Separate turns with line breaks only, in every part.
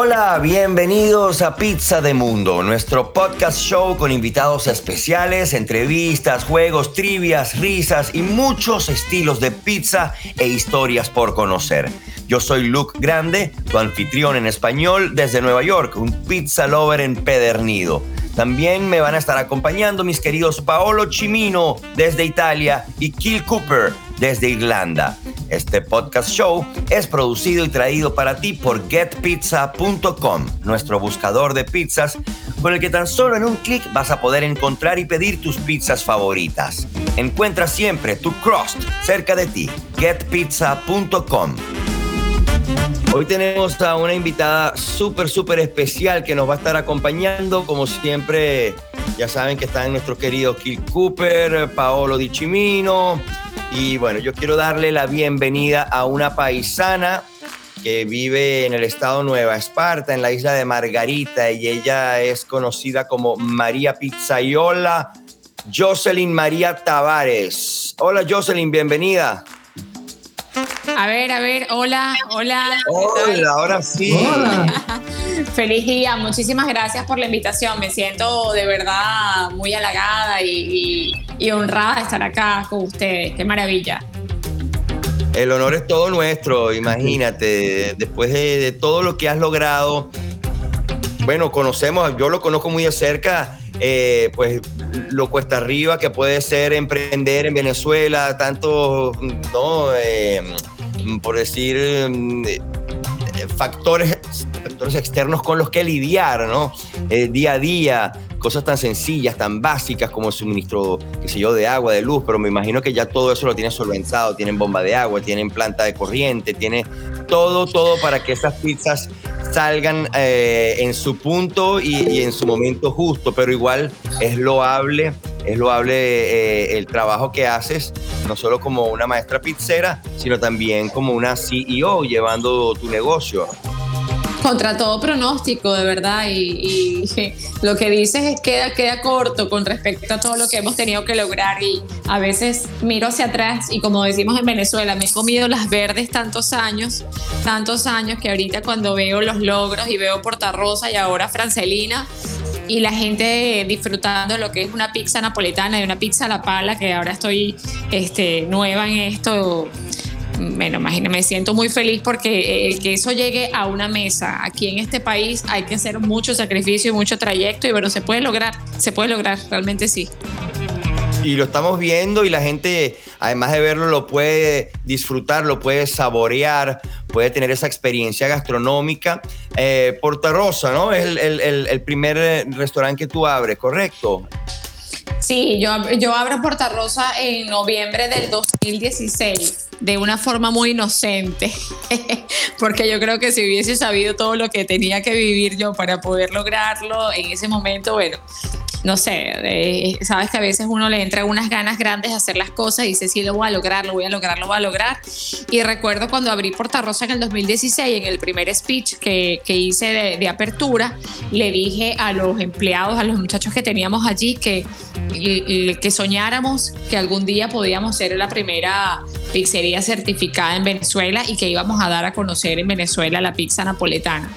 Hola, bienvenidos a Pizza de Mundo, nuestro podcast show con invitados especiales, entrevistas, juegos, trivias, risas y muchos estilos de pizza e historias por conocer. Yo soy Luke Grande, tu anfitrión en español desde Nueva York, un pizza lover empedernido. También me van a estar acompañando mis queridos Paolo Chimino desde Italia y Kill Cooper desde Irlanda. Este podcast show es producido y traído para ti por getpizza.com, nuestro buscador de pizzas, con el que tan solo en un clic vas a poder encontrar y pedir tus pizzas favoritas. Encuentra siempre tu crust cerca de ti. getpizza.com. Hoy tenemos a una invitada súper, súper especial que nos va a estar acompañando. Como siempre, ya saben que están nuestro querido Kill Cooper, Paolo Di Chimino. Y bueno, yo quiero darle la bienvenida a una paisana que vive en el estado Nueva Esparta, en la isla de Margarita, y ella es conocida como María Pizzaiola, Jocelyn María Tavares. Hola Jocelyn, bienvenida.
A ver, a ver, hola, hola.
Hola, ahora sí.
Feliz día, muchísimas gracias por la invitación. Me siento de verdad muy halagada y, honrada de estar acá con ustedes. Qué maravilla.
El honor es todo nuestro, imagínate, después de, todo lo que has logrado. Bueno, conocemos, yo lo conozco muy de cerca, eh, pues lo cuesta arriba que puede ser emprender en Venezuela, tanto, ¿no? Eh, por decir, eh, factores, factores externos con los que lidiar, ¿no? Eh, día a día, cosas tan sencillas, tan básicas como el suministro, qué sé yo, de agua, de luz, pero me imagino que ya todo eso lo tienen solventado, tienen bomba de agua, tienen planta de corriente, tiene todo, todo para que esas pizzas salgan eh, en su punto y, y, en su momento justo, pero igual es loable, es loable eh, el trabajo que haces, no solo como una maestra pizzera, sino también como una CEO llevando tu negocio
contra todo pronóstico, de verdad. Y, lo que dices es queda, queda corto con respecto a todo lo que hemos tenido que lograr. Y a veces miro hacia atrás y como decimos en Venezuela, me he comido las verdes tantos años, tantos años que ahorita cuando veo los logros y veo Porta Rosa y ahora Francelina, y la gente disfrutando de lo que es una pizza napoletana y una pizza a la pala, que ahora estoy este, nueva en esto bueno, imagínate, me siento muy feliz porque el que eso llegue a una mesa aquí en este país hay que hacer mucho sacrificio y mucho trayecto y bueno, se puede lograr, se puede lograr, realmente sí.
Y lo estamos viendo y la gente, además de verlo, lo puede disfrutar, lo puede saborear, puede tener esa experiencia gastronómica. Eh, Porta Rosa, ¿no? Es el, el, primer restaurante que tú abres, ¿correcto?
Sí, yo, yo abro Porta Rosa en noviembre del 2016 de una forma muy inocente, porque yo creo que si hubiese sabido todo lo que tenía que vivir yo para poder lograrlo en ese momento, bueno, no sé, sabes que a veces uno le entra unas ganas grandes de hacer las cosas y dice, sí, lo voy a lograr, lo voy a lograr, lo voy a lograr. Y recuerdo cuando abrí Porta Rosa en el 2016, en el primer speech que, que hice de, de, apertura, le dije a los empleados, a los muchachos que teníamos allí, que, que soñáramos que algún día podíamos ser la primera pizzería certificada en Venezuela y que íbamos a dar a conocer en Venezuela la pizza napoletana.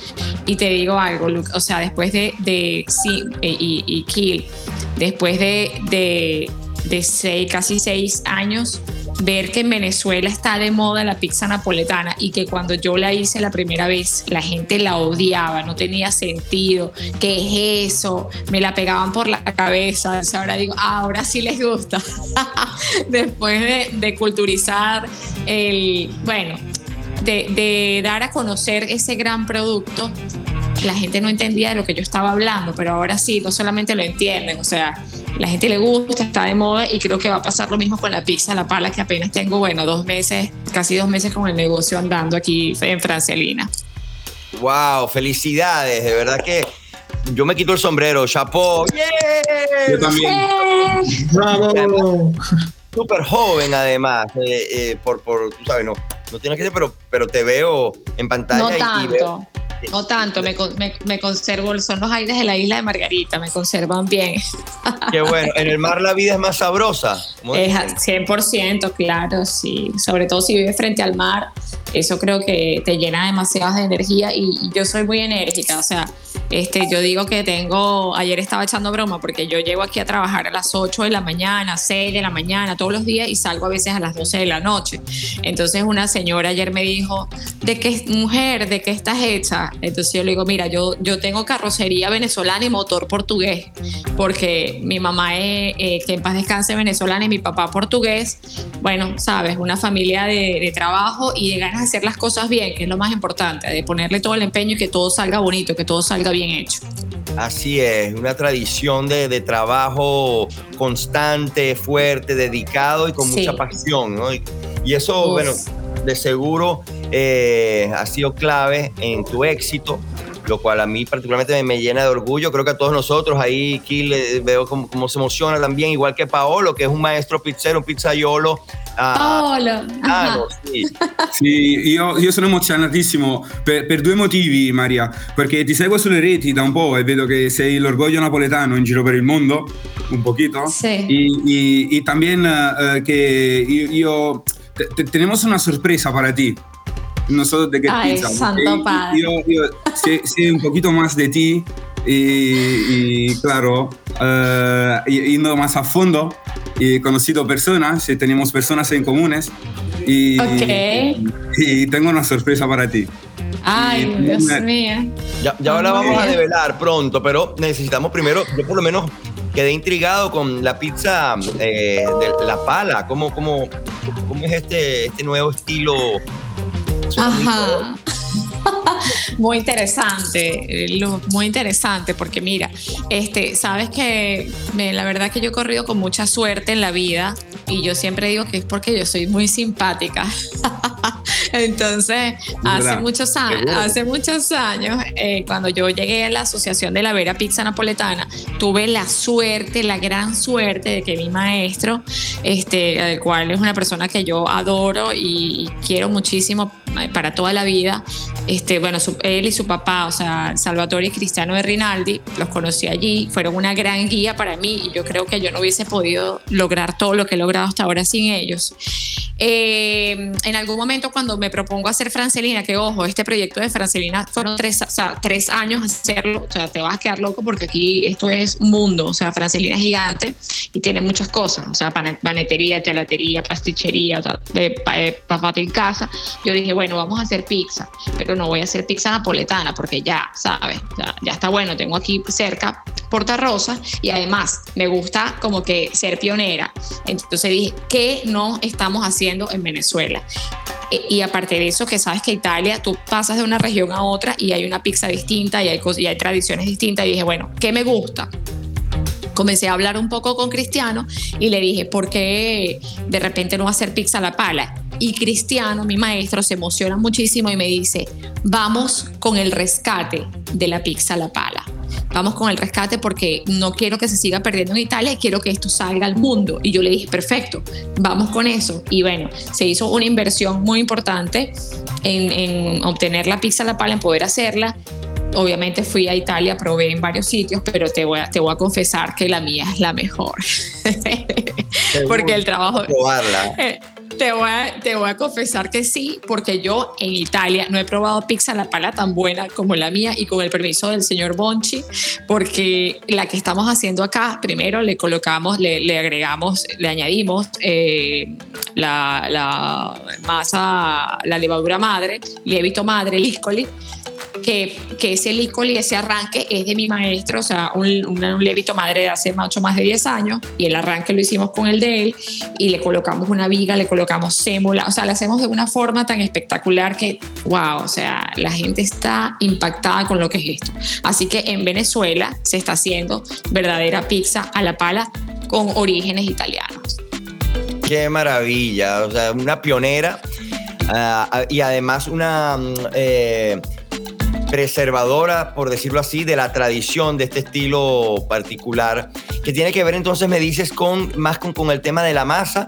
Y te digo algo, Luke, o sea, después de, de sí, y, y después de, de, casi seis años, ver que en Venezuela está de moda la pizza napoletana y que cuando yo la hice la primera vez la gente la odiaba, no tenía sentido, ¿qué es eso? Me la pegaban por la cabeza, ahora digo, ah, ahora sí les gusta. Después de, culturizar el, bueno, de dar a conocer ese gran producto, la gente no entendía de lo que yo estaba hablando, pero ahora sí, no solamente lo entienden, o sea, la gente le gusta, está de moda y creo que va a pasar lo mismo con la pizza La Pala, que apenas tengo, bueno, dos meses, casi dos meses con el negocio andando aquí en Francelina.
¡Wow! Felicidades, de verdad que yo me quito el sombrero, chapo. ¡Yeah!
Yo también.
¡Bravo! Súper joven además, eh, eh, por, por, tú sabes, no, no tienes que ser, pero, pero te veo en pantalla
no tanto. y veo no tanto, me, me, conservo, son los aires de la isla de Margarita, me conservan bien.
Qué bueno, en el mar la vida es más sabrosa.
Es 100%, claro, sí. Sobre todo si vives frente al mar, eso creo que te llena demasiadas de energía y, y yo soy muy enérgica, o sea, este, yo digo que tengo, ayer estaba echando broma porque yo llego aquí a trabajar a las 8 de la mañana, 6 de la mañana, todos los días y salgo a veces a las 12 de la noche. Entonces una señora ayer me dijo, ¿de qué mujer, de qué estás hecha? Entonces yo le digo, mira, yo, yo tengo carrocería venezolana y motor portugués, porque mi mamá es, eh, que en paz descanse venezolana y mi papá portugués. Bueno, sabes, una familia de, de trabajo y de ganas de hacer las cosas bien, que es lo más importante, de ponerle todo el empeño y que todo salga bonito, que todo salga bien hecho.
Así es, una tradición de, trabajo constante, fuerte, dedicado y con mucha pasión, ¿no? Y, eso, bueno, de seguro eh, ha sido clave en tu éxito lo cual a mí particularmente me, llena de orgullo. Creo que a todos nosotros ahí, Kill, veo cómo, se emociona también, igual que Paolo, que es un maestro pizzero, un pizzaiolo
Paolo.
Ah, sì. sì io, io, sono emozionatissimo per, per, due motivi, Maria. Perché ti seguo sulle reti da un po' e vedo che sei l'orgoglio napoletano in giro per il mondo, un pochito.
Sí.
Y, y, y también uh, que yo, yo te, tenemos una sorpresa para ti. Nosotros de qué
Ay, pizza. santo padre.
Yo, yo sé, sé, un poquito más de ti y, y claro, uh, yendo más a fondo, he conocido personas, tenemos personas en comunes y,
okay.
y tengo una sorpresa para ti.
Ay, Dios mío.
Ya, ya ahora vamos a develar pronto, pero necesitamos primero, yo por lo menos quedé intrigado con la pizza eh, de la pala. ¿Cómo, cómo, cómo es este, este nuevo estilo?
Ajá. muy interesante, muy interesante, porque mira, este, sabes que la verdad que yo he corrido con mucha suerte en la vida y yo siempre digo que es porque yo soy muy simpática. Entonces, hace muchos, años, hace muchos años, eh, cuando yo llegué a la Asociación de la Vera Pizza Napoletana, tuve la suerte, la gran suerte de que mi maestro, este, el cual es una persona que yo adoro y quiero muchísimo eh, para toda la vida, este, bueno, él y su papá, o sea, Salvatore y Cristiano de Rinaldi, los conocí allí, fueron una gran guía para mí y yo creo que yo no hubiese podido lograr todo lo que he logrado hasta ahora sin ellos. Eh, en algún momento cuando me propongo hacer Francelina, que ojo, este proyecto de Francelina fueron tres, o sea, tres años hacerlo, o sea, te vas a quedar loco porque aquí esto es un mundo, o sea, Francelina es gigante y tiene muchas cosas, o sea, panetería, chalatería, pastichería, o sea, de, en casa. Yo dije, bueno, vamos a hacer pizza, pero no voy a hacer pizza napoletana porque ya, ¿sabes? Ya, ya está bueno, tengo aquí cerca Porta Rosa y además me gusta como que ser pionera. Entonces dije, ¿qué no estamos haciendo? en Venezuela. E, y aparte de eso, que sabes que Italia, tú pasas de una región a otra y hay una pizza distinta y hay, y hay tradiciones distintas. Y dije, bueno, ¿qué me gusta? comencé a hablar un poco con Cristiano y le dije, ¿por qué de repente no hacer pizza a la pala? Y Cristiano, mi maestro, se emociona muchísimo y me dice, vamos con el rescate de la pizza a la pala vamos con el rescate porque no quiero que se siga perdiendo en Italia y quiero que esto salga al mundo. Y yo le dije, perfecto, vamos con eso. Y bueno, se hizo una inversión muy importante en, obtener la pizza a la pala, en poder hacerla. Obviamente fui a Italia, probé en varios sitios, pero te voy a, te voy a confesar que la mía es la mejor. porque el trabajo...
Probarla.
Te voy, a, te voy a confesar que sí, porque yo en Italia no he probado pizza a la pala tan buena como la mía y con el permiso del señor Bonchi, porque la que estamos haciendo acá, primero le colocamos, le, le agregamos, le añadimos eh, la, la, masa, la levadura madre, lievito madre, líscoli, que, que ese licol y ese arranque es de mi maestro, o sea, un, un, levito madre de hace mucho más de 10 años, y el arranque lo hicimos con el de él, y le colocamos una viga, le colocamos sémola, o sea, lo hacemos de una forma tan espectacular que, wow, o sea, la gente está impactada con lo que es esto. Así que en Venezuela se está haciendo verdadera pizza a la pala con orígenes italianos.
Qué maravilla, o sea, una pionera. Uh, y además una mm, eh, preservadora, por decirlo así, de la tradición de este estilo particular, que tiene que ver entonces, me dices, con más con, con el tema de la masa.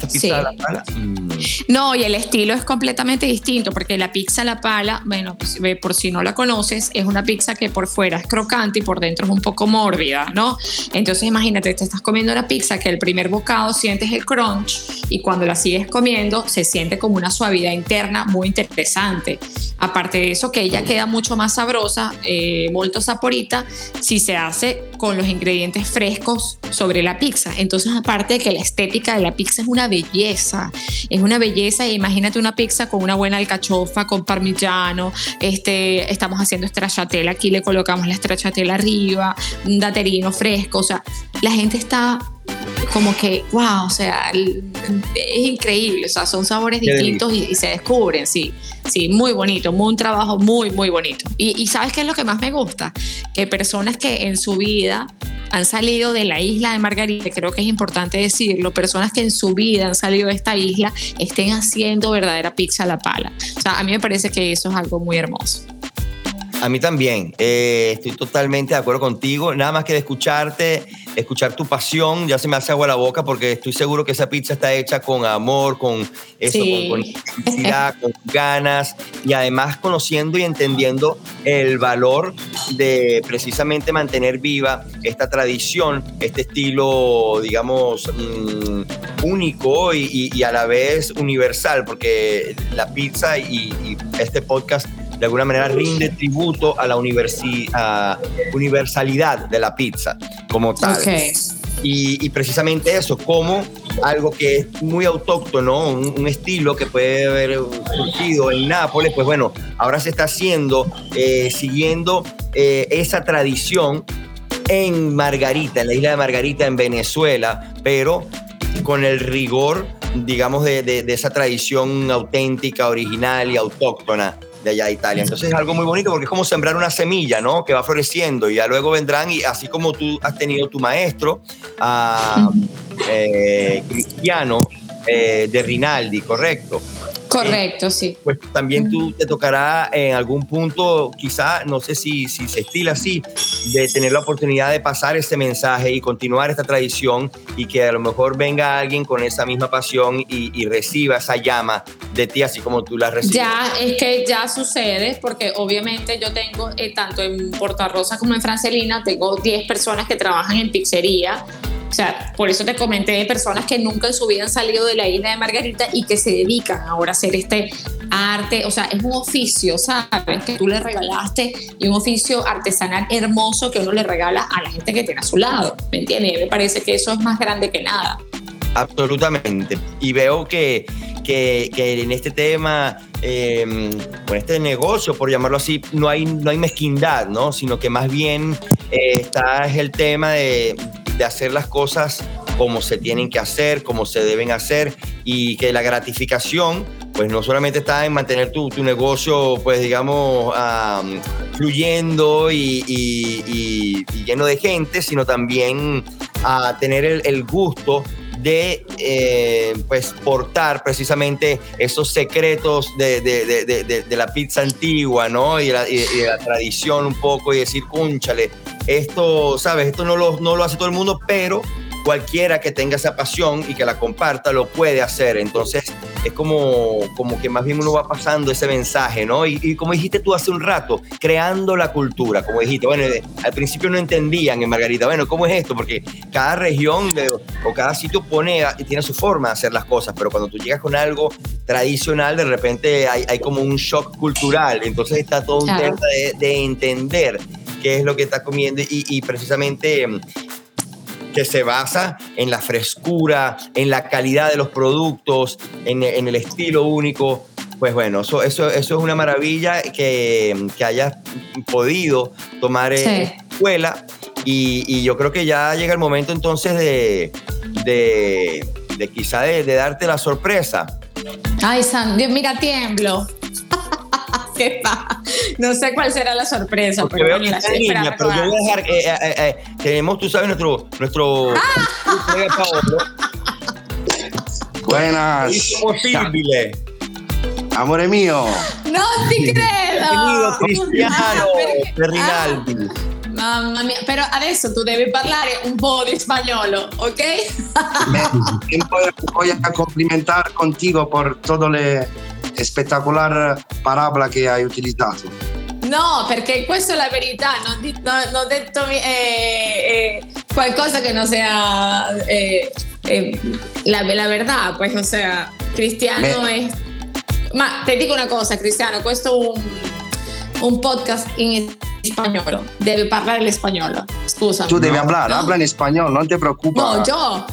Esta pizza
sí.
la pala. Mm.
No, y el estilo es completamente distinto porque la pizza La Pala, bueno, pues, por si no la conoces, es una pizza que por fuera es crocante y por dentro es un poco mórbida, ¿no? Entonces imagínate, te estás comiendo una pizza que el primer bocado sientes el crunch y cuando la sigues comiendo se siente como una suavidad interna muy interesante. Aparte de eso, que ella queda mucho más sabrosa, eh, molto saporita, si se hace con los ingredientes frescos sobre la pizza. Entonces, aparte de que la estética de la pizza es una belleza, es una belleza. Imagínate una pizza con una buena alcachofa, con parmigiano, este, estamos haciendo stracciatella, aquí le colocamos la stracciatella arriba, un daterino fresco, o sea, la gente está como que, wow, o sea, es increíble, o sea, son sabores distintos y, se descubren, sí, sí, muy bonito, un trabajo muy, muy bonito. Y, y, ¿sabes qué es lo que más me gusta? Que personas que en su vida han salido de la isla de Margarita, creo que es importante decirlo, personas que en su vida han salido de esta isla estén haciendo verdadera pizza a la pala. O sea, a mí me parece que eso es algo muy hermoso.
A mí también, eh, estoy totalmente de acuerdo contigo. Nada más que de escucharte, escuchar tu pasión, ya se me hace agua la boca porque estoy seguro que esa pizza está hecha con amor, con eso, con, con ganas y además conociendo y entendiendo el valor de precisamente mantener viva esta tradición, este estilo, digamos, mm, único y, a la vez universal, porque la pizza y, y este podcast de alguna manera rinde tributo a la universalidad de la pizza como tal. Y, precisamente eso, como algo que es muy autóctono, un, estilo que puede haber surgido en Nápoles, pues bueno, ahora se está haciendo eh, siguiendo eh, esa tradición en Margarita, en la isla de Margarita, en Venezuela, pero con el rigor, digamos, de, de esa tradición auténtica, original y autóctona de allá de Italia. Entonces es algo muy bonito porque es como sembrar una semilla, ¿no? Que va floreciendo y ya luego vendrán y así como tú has tenido tu maestro, eh, Cristiano eh, de Rinaldi, ¿correcto?
Correcto, sí.
Pues también tú te tocará en algún punto, quizá, no sé si, si se estila así, de tener la oportunidad de pasar ese mensaje y continuar esta tradición y que a lo mejor venga alguien con esa misma pasión y, reciba esa llama de ti, así como tú la recibes.
Ya, es que ya sucede, porque obviamente yo tengo, eh, tanto en Porta Rosa como en Francelina, tengo 10 personas que trabajan en pizzería o sea, por eso te comenté de personas que nunca en su vida han salido de la isla de Margarita y que se dedican ahora a hacer este arte. O sea, es un oficio, ¿sabes? Que tú le regalaste y un oficio artesanal hermoso que uno le regala a la gente que tiene a su lado. ¿Me entiendes? Me parece que eso es más grande que nada.
Absolutamente. Y veo que, que, que en este tema, eh, con este negocio, por llamarlo así, no hay, no hay mezquindad, ¿no? Sino que más bien eh, está es el tema de de hacer las cosas como se tienen que hacer, como se deben hacer y que la gratificación pues no solamente está en mantener tu, tu negocio pues digamos fluyendo y, lleno de gente, sino también a tener el, gusto de eh, pues portar precisamente esos secretos de, de, de, de, la pizza antigua, ¿no? Y la, tradición un poco y decir, cúnchale, esto, ¿sabes? Esto no lo, no lo hace todo el mundo, pero cualquiera que tenga esa pasión y que la comparta lo puede hacer. Entonces es como, como que más bien uno va pasando ese mensaje, ¿no? Y, como dijiste tú hace un rato, creando la cultura, como dijiste, bueno, eh, al principio no entendían en Margarita, bueno, ¿cómo es esto? Porque cada región o cada sitio pone, tiene su forma de hacer las cosas, pero cuando tú llegas con algo tradicional, de repente hay, hay como un shock cultural, entonces está todo un tema de, de entender qué es lo que está comiendo y, precisamente mm, que se basa en la frescura, en la calidad de los productos, en, el estilo único. Pues bueno, eso, eso, eso es una maravilla que, que hayas podido tomar en escuela y, yo creo que ya llega el momento entonces de, de, de quizá de, darte la sorpresa.
Ay, San, Dios, mira, tiemblo. No sé cuál será la sorpresa.
pero veo que niña, pero yo voy a dejar. Eh, eh, eh, tenemos, tú sabes, nuestro. nuestro
ah. Buenas.
Imposible.
Amore mío.
No te creo.
Bienvenido, Cristiano de Rinaldi.
Mamma mia, però adesso tu devi parlare un po' di spagnolo, ok?
Me, voy, voy a complimentar contigo por todo le espectacular parabola che hai utilizzato.
No, perché questa è la verità, non, di- no- non ho detto eh, eh, qualcosa che non sia eh, eh, la, la verdad, pues, o sea, Cristiano
Beh.
es... Ma te dico una cosa, Cristiano, questo è un, un podcast in spagnolo, deve parlare l'espagnolo, scusa.
Tú debes
No,
hablar,
no.
habla en español, no te preocupes.
No, yo.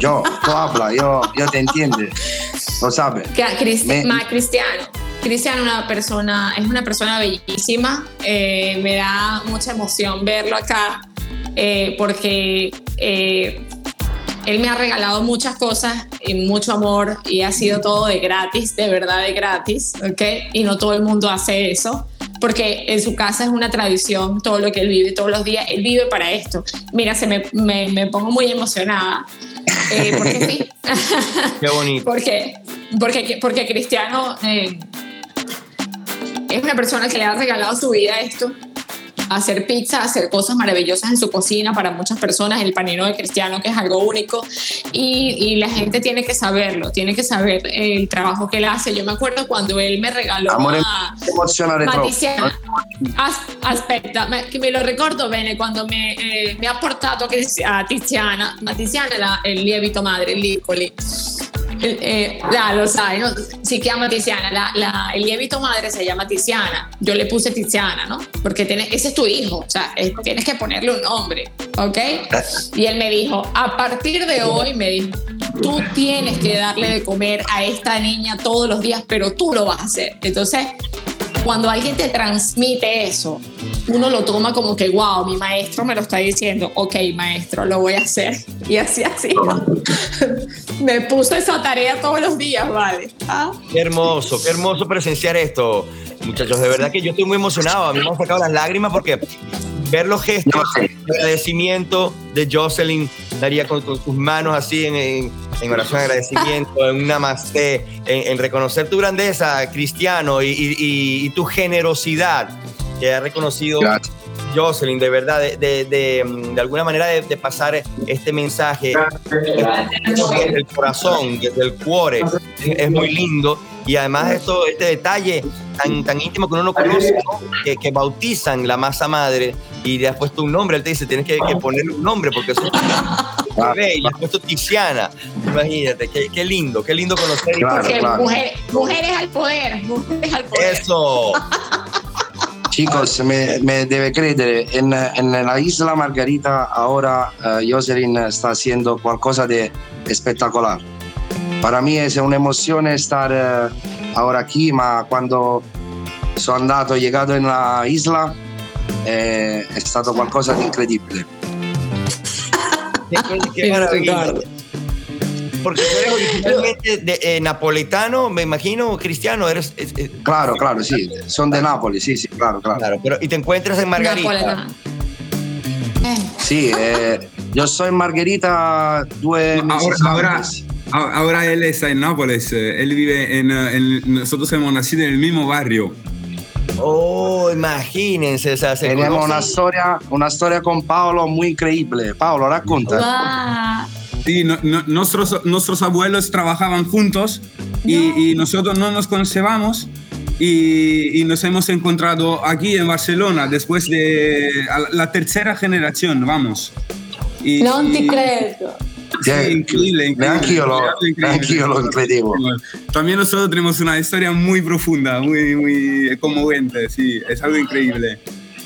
Yo, tú habla, yo, yo te entiendo. Lo sabes.
Cristi-
Me-
ma Cristiano. Cristiano una persona, es una persona bellísima. eh, me da mucha emoción verlo acá eh, porque eh, él me ha regalado muchas cosas y mucho amor y ha sido todo de gratis, de verdad de gratis, ¿ok? Y no todo el mundo hace eso porque en su casa es una tradición, todo lo que él vive todos los días, él vive para esto. Mira, se me, me, me pongo muy emocionada. eh, porque sí.
Qué bonito.
Porque, porque, porque Cristiano eh, es una persona que le ha regalado su vida a esto, a hacer pizza, a hacer cosas maravillosas en su cocina para muchas personas, el panino de Cristiano, que es algo único, y, y la gente tiene que saberlo, tiene que saber el trabajo que él hace. Yo me acuerdo cuando él me regaló
Amore,
a... Tiziana, as- aspetta, me- che me lo ricordo bene quando me, eh, mi ha portato a Cristi- a Tiziana, Tiziana la- il lievito madre, il Liccoli. Eh, la, lo. Si chiama Tiziana, la, la- el lievito madre se llama Tiziana. Yo le puse Tiziana, ¿no? Porque tiene, ese es tu hijo, o sea, tienes que ponerle un nombre, ¿ok? Y él me dijo, a partir de hoy, me dijo, tú tienes que darle de comer a esta niña todos los días, pero tú lo vas a hacer. Entonces, cuando alguien te transmite eso, uno lo toma como que, wow, mi maestro me lo está diciendo, ok, maestro, lo voy a hacer. Y así, así. me puso esa tarea todos los días, ¿vale? Ah.
Qué hermoso, qué hermoso presenciar esto, muchachos. De verdad que yo estoy muy emocionado. A mí me han sacado las lágrimas porque ver los gestos de agradecimiento de Jocelyn, daría con, con sus manos así en, oración de agradecimiento, en un namaste, en, reconocer tu grandeza, Cristiano, y, tu generosidad que ha reconocido. Jocelyn, de verdad, de, de, de, mm, de alguna manera de, de pasar este mensaje desde el corazón, desde el cuore, es, muy lindo. Y además esto, este detalle tan, tan íntimo que uno no conoce, ¿no? que, que bautizan la masa madre y le has puesto un nombre, él te dice, tienes que, que ponerle un nombre porque eso bebé, y le has puesto Tiziana. Imagínate, qué, qué lindo, qué lindo conocer.
Claro, claro.
mujer- mujeres al poder, mujeres al poder.
Eso.
Chicos, me, me debe creer, en, en la isla Margarita ahora eh, Jocelyn está haciendo qualcosa de espectacular. Para mí es una emoción estar eh, ahora aquí, ma quando sono andato, en la isla, eh, è stato qualcosa di incredibile.
Maravilla. Porque tú eres originalmente de, eh, napoletano, me imagino, cristiano, eres... es- es-
Claro, claro, sí, son de Nápoles, sí, sí, claro, claro.
claro, pero, y te encuentras en Margarita.
Eh,
Sí, eh, yo soy Margarita due
Ahora,
meses
ahora,
antes.
a- ahora él está en Nápoles. eh, Él vive en, eh, en- Nosotros hemos nacido en el mismo barrio.
Oh, imagínense, o sea, se
Tenemos una storia, una storia con Paolo muy increíble. Paolo, racconta.
guau.
Sí, no- no- nuestros, nuestros abuelos trabajaban juntos y, y nosotros no nos conocíamos y, y nos hemos encontrado aquí en Barcelona después de a la- tercera generación, vamos. Y,
Non ti
y-
credo.
Sí, increíble, increíble.
Neanch'io lo,
Increíble.
lo credevo.
También nosotros tenemos una historia muy profunda, muy, muy conmoviente, sí, es algo increíble.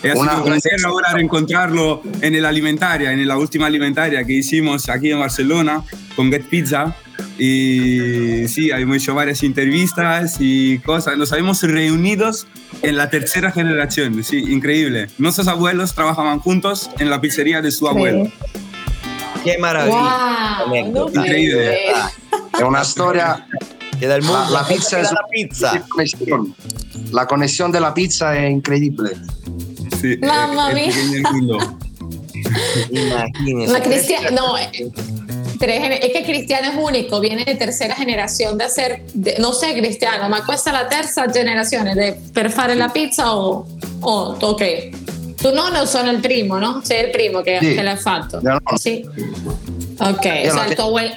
Y ha
Una-
sido un placer ahora encontrarlo en el Alimentaria, en la última Alimentaria que hicimos aquí en Barcelona con Get Pizza. Y sí, hemos hecho varias entrevistas y cosas. Nos habíamos reunidos en la tercera generación, sí, increíble. Nuestros abuelos trabajaban juntos en la pizzería de su abuelo.
Qué maravilla.
Wow, no.
Increíble.
È una storia.
Queda el mundo.
La, la pizza es
la pizza.
conexión. La conexión de la pizza è incredibile.
Sí,
Mamma
el
Cristiano, no, eh, è che Cristiano è unico, viene generazione da ser, de- non sei cristiano, ma questa è la terza generazione de- per fare la pizza o, o ok? Tu nonno sono il primo, no? Sei il primo che,
Sì.
che l'ha fatto. Sì. Ok,
Io
o sea,
la-
il tuo abuelo.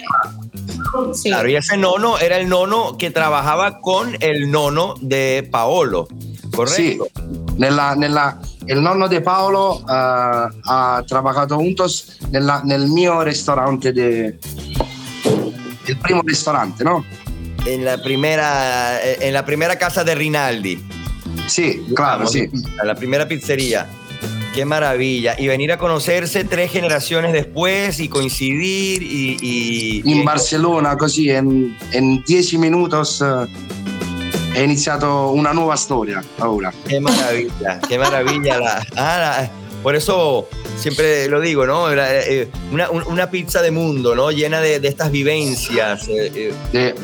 Sí.
Claro, y ese nono era el nono que trabajaba con el nono de Paolo, ¿correcto?
nella, nella- il nonno di Paolo eh, ha lavorato juntos nella- nel mio ristorante, de- il primo ristorante, no?
En la primera, en la primera casa de Rinaldi.
Sì, claro,
Vamos,
sì.
La primera pizzería. Qué maravilla. Y venir a conocerse tres generaciones después y coincidir y... y-
In
y-
Barcellona, così in, in 10 minuti eh, è iniziata una nuova storia ora.
Qué maravilla, qué maravilla. La, ah, la- por eso siempre lo digo, ¿no? Eh, Una, un- una pizza de mundo, ¿no? Llena de, de estas vivencias. eh, eh,
E-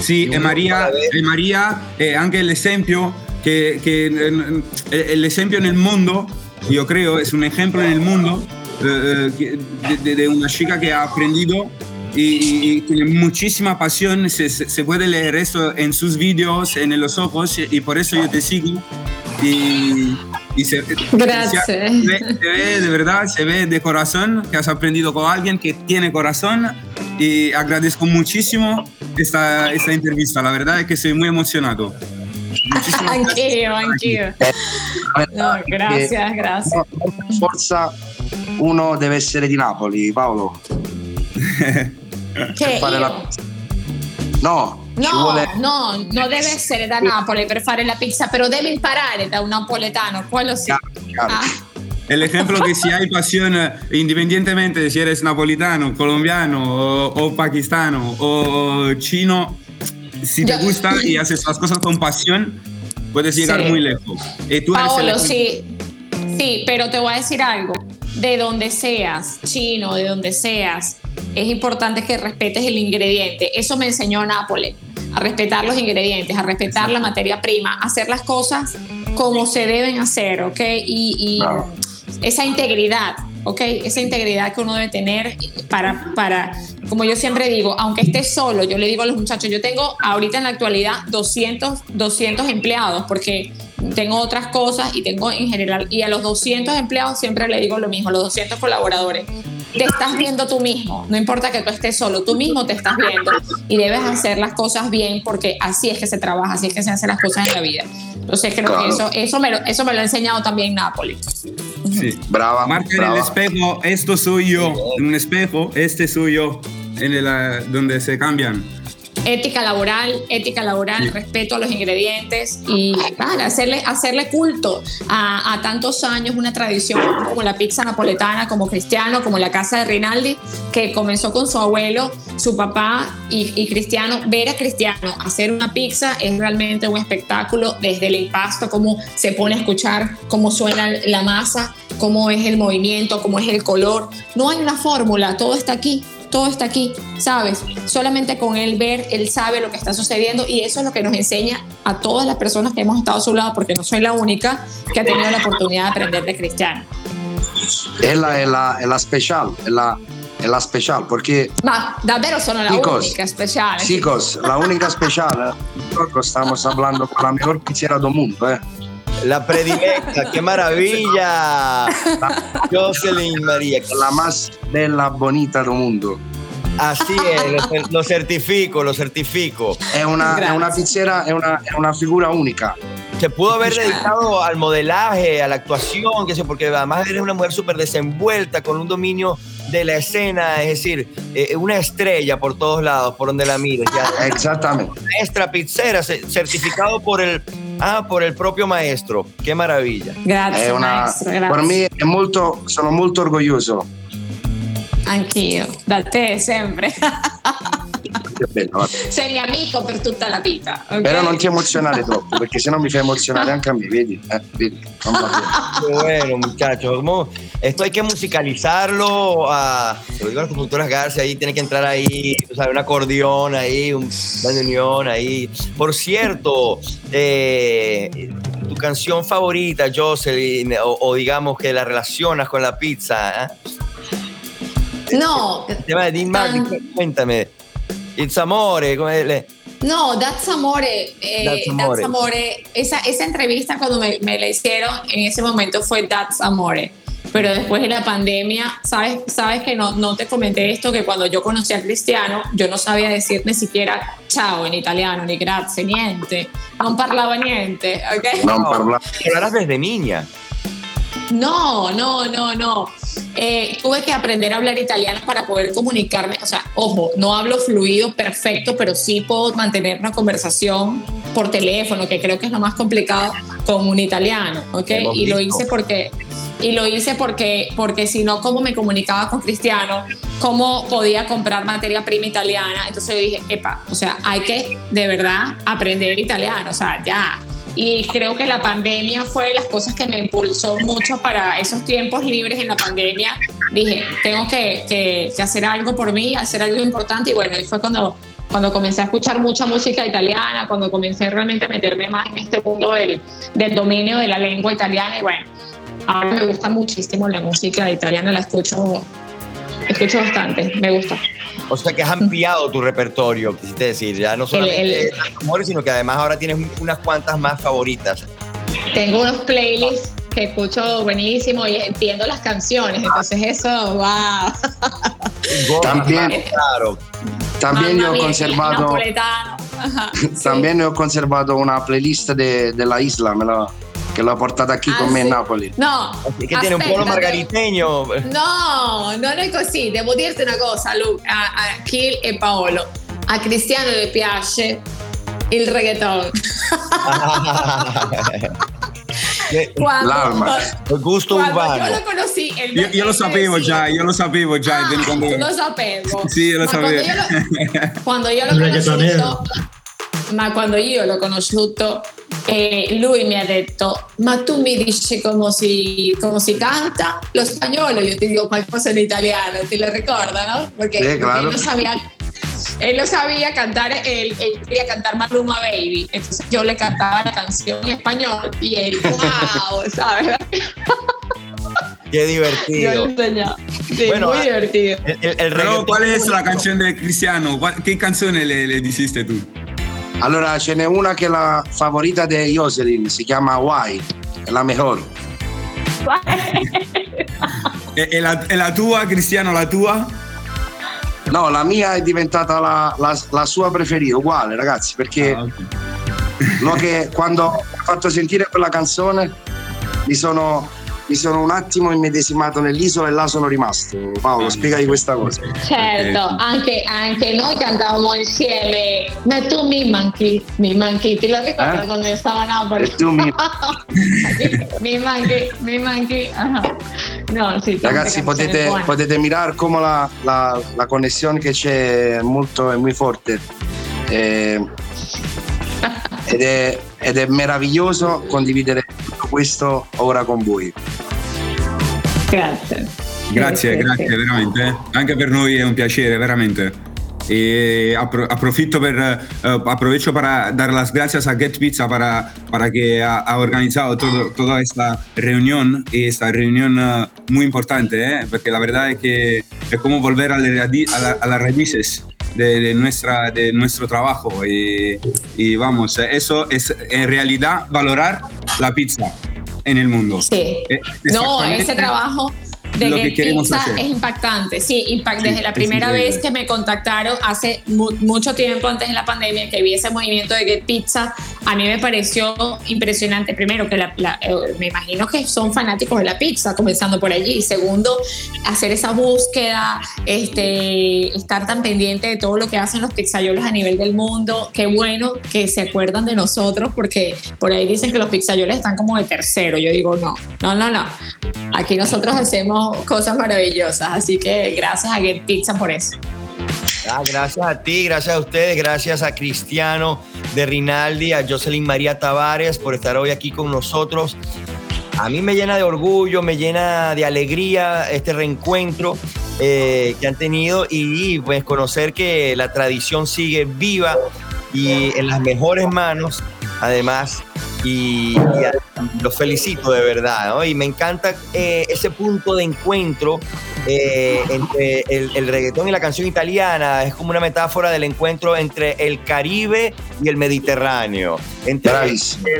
Sì,
Di
e Maria, e Maria è anche l'esempio che, che eh, l'esempio nel mondo, io creo, es un ejemplo en el mundo eh, de, de- de una chica que ha aprendido y, y- tiene muchísima pasión, se, se- puede leer eso en sus vídeos, en los ojos, y por eso yo te sigo. Y, y se,
Gracias.
se ve, se ve de verdad, se ve de corazón que has aprendido con alguien que tiene corazón y agradezco muchísimo esta, esta entrevista, la verdad es que estoy muy emocionado. Muchísimas
Anch'io, anch'io. No, gracias, gracias.
Forza uno deve essere di Napoli, Paolo.
Che
fare la- No,
No,
vuole
no, non deve essere da Napoli per fare la pizza, però deve imparare da un napoletano, quello sì.
Chiaro, chiaro.
Ah,
El ejemplo que si hay pasión, eh, independientemente de si eres napolitano, colombiano o, o pakistano o chino, si te gusta y haces las cosas con pasión, puedes llegar
Sí.
muy lejos. Y tú eres el
Paolo, sí, sí, pero te voy a decir algo. De donde seas, chino, de donde seas, es importante que respetes el ingrediente. Eso me enseñó Nápoles, a respetar los ingredientes, a respetar la materia prima, a hacer las cosas como se deben hacer, ¿ok? Y, esa integridad, ¿ok? Esa integridad que uno debe tener para, para, como yo siempre digo, aunque esté solo, yo le digo a los muchachos, yo tengo ahorita en la actualidad 200, 200 empleados porque tengo otras cosas y tengo en general, y a los 200 empleados siempre le digo lo mismo, los 200 colaboradores. Te estás viendo tú mismo, no importa que tú estés solo, tú mismo te estás viendo y debes hacer las cosas bien porque así es que se trabaja, así es que se hacen las cosas en la vida. Entonces creo
Claro.
que eso, eso, me lo, eso me lo ha enseñado también Nápoles.
Sí.
brava,
Marca en
brava.
el espejo, esto soy yo. En un espejo, este soy yo. En el, ah, donde se cambian.
Ética laboral, ética laboral, respeto a los ingredientes y nada, hacerle, hacerle culto a, a tantos años una tradición como la pizza napoletana, como Cristiano, como la casa de Rinaldi, que comenzó con su abuelo, su papá y, y Cristiano. Ver a Cristiano hacer una pizza es realmente un espectáculo desde el impasto, cómo se pone a escuchar, cómo suena la masa, cómo es el movimiento, cómo es el color. No hay una fórmula, todo está aquí todo está aquí, ¿sabes? Solamente con él ver, él sabe lo que está sucediendo y eso es lo que nos enseña a todas las personas que hemos estado a su lado, porque no soy la única que ha tenido la oportunidad de aprender de Cristiano.
Ella è la, è la special, è la, è la special, perché
Ma davvero sono la
Chicos,
única especial.
chicos, la única special, nosotros estamos hablando con la mejor pizzeria del mundo, eh.
La predilecta, qué maravilla. Jocelyn María.
La más bella, bonita del mundo.
Así es, lo, cer- lo certifico, lo certifico.
È una,
Grazie.
una è una, è una figura unica.
Se pudo haber dedicado al modelaje, a la actuación, que sé, porque además eres una mujer súper desenvuelta, con un dominio de la escena, es decir, eh, una estrella por todos lados, por donde la mires. Ya,
Esattamente.
maestra pizzera, ce- certificado por el, ah, por el propio maestro. Qué maravilla.
Grazie,
È una,
maestro,
per
grazie.
me è molto, sono molto orgoglioso.
Anch'io, da te sempre. Sei mio amico per tutta la vita. ok?
Però non ti emozionare troppo, perché sennò mi fai emozionare anche a me, vedi? Eh, vedi? Non va bene.
Bueno, muchachos. ¿Cómo? Esto hay que musicalizarlo. A, se lo digo a las conductoras García, ahí tiene que entrar ahí, tú sabes, un acordeón ahí, un unión ahí. Por cierto, eh, tu canción favorita, Jocelyn, o, o digamos que la relacionas con la pizza, ¿eh?
No,
El tema de Dean Martin, cuéntame. It's amore, come le-
No, That's Amore, eh,
That's
That's
Amore.
Amore. Esa, esa entrevista cuando me, me la hicieron, en ese momento fue That's Amore. Pero después de la pandemia, sabes, sabes que no, no te comenté esto, que cuando yo conocí a Cristiano, yo no sabía decir ni siquiera chao en italiano, ni grazie, niente. No parlava niente, ¿ok?
Non parlare.
Hablarás desde niña.
No, no, no, no. Eh, tuve que aprender a hablar italiano para poder comunicarme. O sea, ojo, no hablo fluido perfecto, pero sí puedo mantener una conversación por teléfono, que creo que es lo más complicado con un italiano, ¿ok? Y lo hice porque y lo hice porque porque si no cómo me comunicaba con Cristiano, cómo podía comprar materia prima italiana. Entonces yo dije, epa, o sea, hay que de verdad aprender italiano, o sea, ya. Y creo que la pandemia fue de las cosas que me impulsó mucho para esos tiempos libres en la pandemia. Dije, tengo que, que- que hacer algo por mí, hacer algo importante. Y bueno, y fue cuando, cuando comencé a escuchar mucha música italiana, cuando comencé realmente a meterme más en este mundo del, del dominio de la lengua italiana. Y bueno, ahora me gusta muchísimo la música italiana, la escucho, escucho bastante, me gusta.
O sea que has ampliado tu repertorio, quisiste decir. Ya no solamente
el-
That's Amore, sino que además ahora tienes unas cuantas más favoritas.
Tengo unos playlists que escucho buenísimo y entiendo las canciones, entonces eso, wow.
También-
Claro.
También
Mamma
yo he
sí.
también ho conservato una playlist de, de la isla, me la- che l'ho portata qui
Ah,
con me
sì.
in Napoli.
No,
Así que tiene un
aspetta,
margariteño.
No, non è così. Devo dirti una cosa, Lu, a, a Kill e Paolo. A Cristiano le piace il reggaeton. Quando,
L'alma.
El gusto
quando
urbano.
yo lo conocí, el
Io, io lo sapevo
sì.
già, io lo sapevo già.
Ah,
quando-
lo sapevo.
Sì, lo
Ma
sapevo.
Quando io lo, quando io l'ho
Il
conosciuto, ma quando io l'ho conosciuto, eh, lui mi ha detto: Ma tu mi dici come si, come si canta lo spagnolo? Io ti dico qualcosa in italiano, ¿te lo ricorda, no? Porque,
Sí, claro.
él no sabía. Él no sabía cantar, él, él quería cantar Maluma Baby, entonces yo le cantaba la canción en español y él, wow, ¿sabes?
Qué
Yo
divertido.
Sí,
Bueno,
muy divertido.
El, el- el
è
único.
la canzone del Cristiano? Che canzone le, le diciste tu?
Allora ce n'è una che è la favorita di Jocelyn, si chiama Why, è la mejor.
E, e la, e la tua, Cristiano, la tua?
No, la mia è diventata la, la- la sua preferita, uguale ragazzi, perché
Ah, ok.
no che quando ho fatto sentire quella canzone mi sono, mi sono un attimo immedesimato nell'isola e là sono rimasto. Paolo, spiegami questa cosa.
Certo, anche, anche noi cantavamo insieme, ma tu mi manchi, mi manchi, ti lo ricordi
Eh?
quando stavo a Napoli?
E tu mi-
mi manchi, mi manchi. Ah. No, sì,
Ragazzi, potete, potete mirar come la, la, la connessione che c'è è molto, è muy forte. Eh, ed, è, ed è meraviglioso condividere tutto questo ora con voi.
Grazie.
Grazie, grazie
sì.
veramente. Anche per noi è un piacere, veramente. Y apro- aprovecho, per, eh, aprovecho para dar las gracias a Get Pizza para, para que ha, ha organizado todo- toda esta reunión esta reunión eh, muy importante, ¿eh? porque la verdad es que es como volver a, la a la- a las raíces de, de nuestra, de nuestro trabajo y, y vamos, eso es en realidad valorar la pizza en el mundo.
Sí.
Eh,
No, ese trabajo de
lo que
Get
queremos
Pizza
hacer.
es impactante. Sí, impact-
Sí,
desde la primera vez que me contactaron hace mu- mucho tiempo antes de la pandemia, que vi ese movimiento de Get Pizza, a mí me pareció impresionante. Primero, que la- la- eh, me imagino que son fanáticos de la pizza, comenzando por allí. Segundo, hacer esa búsqueda, este, estar tan pendiente de todo lo que hacen los pizzayolos a nivel del mundo. Qué bueno que se acuerdan de nosotros, porque por ahí dicen que los pizzayolos están como de tercero. Yo digo, no, no, no, no. Aquí nosotros hacemos cosas maravillosas, así que gracias a Get Pizza por eso.
Ah, gracias a ti, gracias a ustedes, gracias a Cristiano de Rinaldi, a Jocelyn María Tavares por estar hoy aquí con nosotros. A mí me llena de orgullo, me llena de alegría este reencuentro eh, que han tenido y pues conocer que la tradición sigue viva y en las mejores manos, además. Y, los felicito de verdad, ¿no? Y me encanta eh, ese punto de encuentro eh, entre el, el, reggaetón y la canción italiana. Es como una metáfora del encuentro entre el Caribe y el Mediterráneo, entre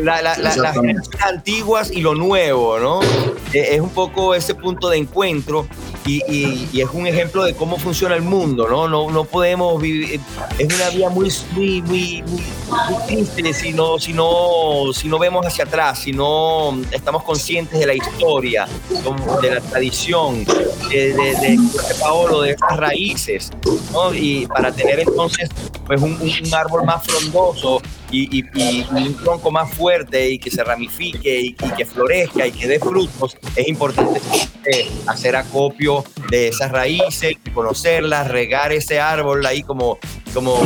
la, la, las generaciones antiguas y lo nuevo, ¿no? Eh, es un poco ese punto de encuentro y, es un ejemplo de cómo funciona el mundo, ¿no? No, podemos vivir, es una vía muy, muy, muy, triste si no, si, no, si no vemos hacia atrás, si no estamos conscientes de la historia, de la tradición, de, de, de, Paolo, de estas raíces, ¿no? Y para tener entonces pues un árbol más frondoso y, y, un tronco más fuerte y que se ramifique y, que florezca y que dé frutos, es importante hacer acopio de esas raíces, conocerlas, regar ese árbol ahí como, como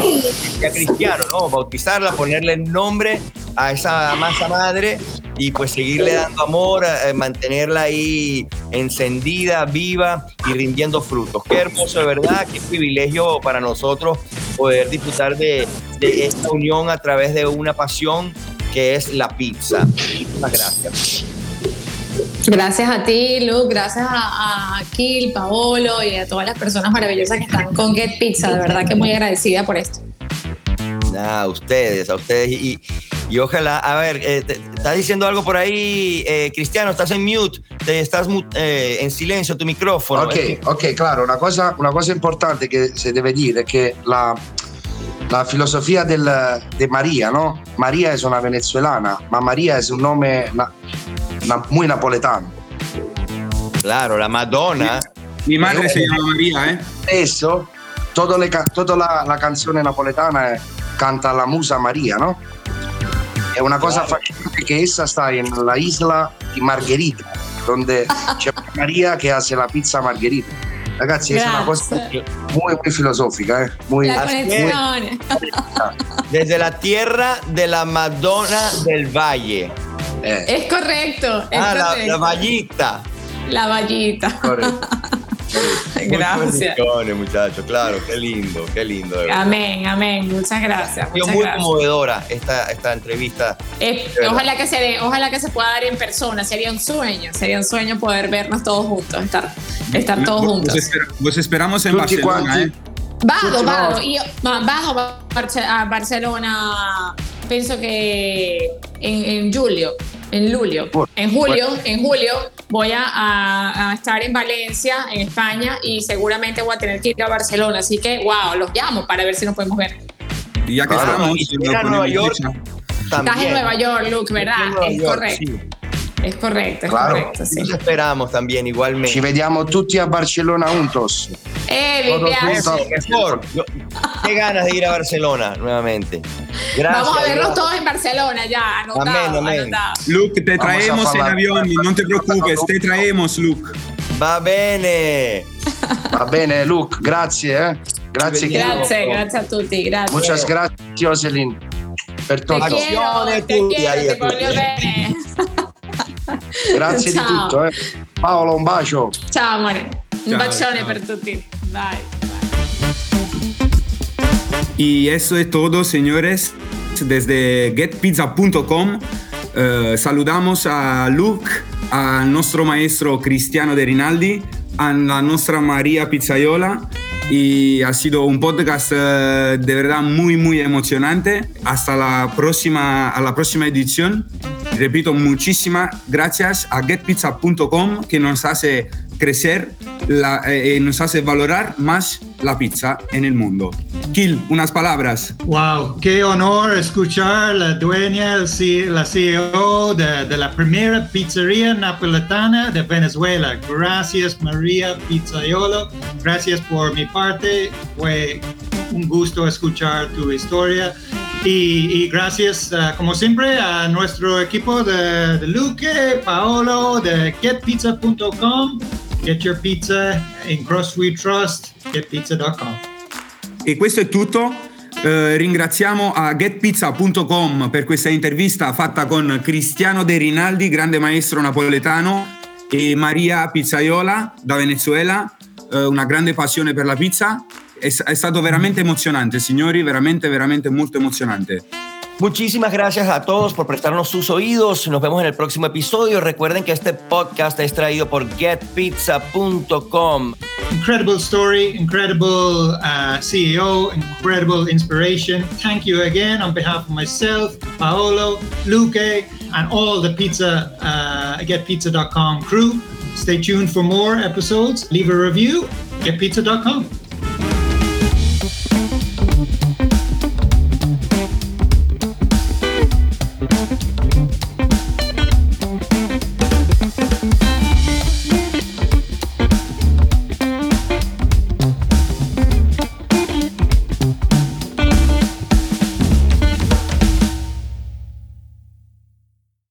cristiano, ¿no? Bautizarla, ponerle nombre a esa masa madre y pues seguirle dando amor, eh, mantenerla ahí encendida, viva y rindiendo frutos. Qué hermoso, de verdad, qué privilegio para nosotros poder disfrutar de, de esta unión a través de una pasión que es la pizza. Muchas gracias.
Gracias a ti, Luke, gracias a, a Kill, Paolo y a todas las personas maravillosas que están con Get Pizza. De verdad que muy agradecida por esto.
a ustedes, a ustedes. Y, y ojalá, a ver, eh, estás diciendo algo por ahí, eh, Cristiano, estás en mute, te estás eh, en silencio tu micrófono.
Ok, ok, claro, una cosa, una cosa importante que se debe dire è che la, la filosofia del, de María, ¿no? María es una venezolana, ma María es un nome na, muy napoletano.
Claro, la Madonna.
Mi madre si llama María, ¿eh?
Eso, toda, le, toda la, la, canzone napoletana canta la musa María, ¿no? È una cosa claro. fascinante che essa sta nella isla di Margherita, dove c'è Maria che hace la pizza Margherita. Ragazzi, Grazie. es una cosa muy, muy filosófica. ¿eh? Muy,
la.
Desde la tierra de la Madonna del Valle.
Eh. Es correcto. Es
ah,
correcto.
La, la, vallita.
La vallita.
Correcto.
gracias.
muchachos, claro, qué lindo, qué lindo.
Amén, amén, muchas gracias.
Ha sido muy gracias. conmovedora esta, esta entrevista.
Eh, ojalá, que se dé, ojalá que se pueda dar en persona, sería un sueño, sería un sueño poder vernos todos juntos, estar, estar todos juntos.
Esper vos esperamos en
Tutti
Barcelona,
quanti.
¿eh?
Vado, vado, io vado a Barcelona, penso que en, en julio, en julio, en julio, en julio voy a, a, a, estar en Valencia, en España, y seguramente voy a tener que ir a Barcelona. Así que, wow, los llamo para ver si nos podemos ver.
Y ya que
Claro,
estamos,
y si Nueva York.
Estás en Nueva York, Luke, ¿verdad? Es
York,
correcto.
sí.
Es correcto, es
Claro.
correcto, sí.
Nos esperamos también,
Ci
igualmente.
vediamo tutti a Barcellona juntos.
Eh, mi.
Yo- qué ganas de ir a Barcelona nuevamente. Gracias.
Vamos a vernos
Dios.
todos en Barcelona ya, anotado,
Amén, amén.
anotado.
Luke, te
Vamos
traemos en avión y no te preocupes, te traemos, Luke.
Va bene.
Va bene, Luke, grazie. Eh? Grazie,
Ci.
Grazie, grazie a tutti, grazie.
Muchas gracias, Jocelyn, per
Te
tutto.
quiero,
Acciones
te quiero, te voglio bene.
Grazie di tutto. Eh. Paolo, un bacio.
Ciao amore, un
Ciao,
bacione
ciao.
per tutti. Bye.
Y eso es todo, señores. Desde getpizza.com eh, saludamos a Luke, a nuestro maestro Cristiano de Rinaldi, a la nuestra María Pizzaiola. Y ha sido un podcast eh, de verdad muy, muy emocionante. Hasta la próxima, a la próxima edición. Repito, muchísimas gracias a getpizza.com que nos hace crecer, la, eh, nos hace valorar más la pizza en el mundo. Kill, unas palabras.
Wow, qué honor escuchar la dueña, la CEO de, de la primera pizzería napoletana de Venezuela. Gracias María Pizzaiolo, gracias por mi parte, fue un gusto escuchar tu historia. Y, y gracias, uh, como siempre, a nuestro equipo de, de Luque, Paolo, de getpizza.com. Get your pizza in Cross We Trust, getpizza.com.
E questo è tutto. Eh, ringraziamo a getpizza.com per questa intervista fatta con Cristiano De Rinaldi, grande maestro napoletano, e Maria Pizzaiola da Venezuela, eh, una grande passione per la pizza. È, è stato veramente emozionante, signori, veramente, veramente molto emozionante.
Muchísimas gracias a todos por prestarnos sus oídos. Nos vemos en el próximo episodio. Recuerden que este podcast es traído por getpizza.com.
incredible story, incredible uh, CEO, incredible inspiration. Thank you again on behalf of myself, Paolo, Luque, and all the pizza uh, getpizza.com crew. Stay tuned for more episodes. Leave a review. Getpizza.com.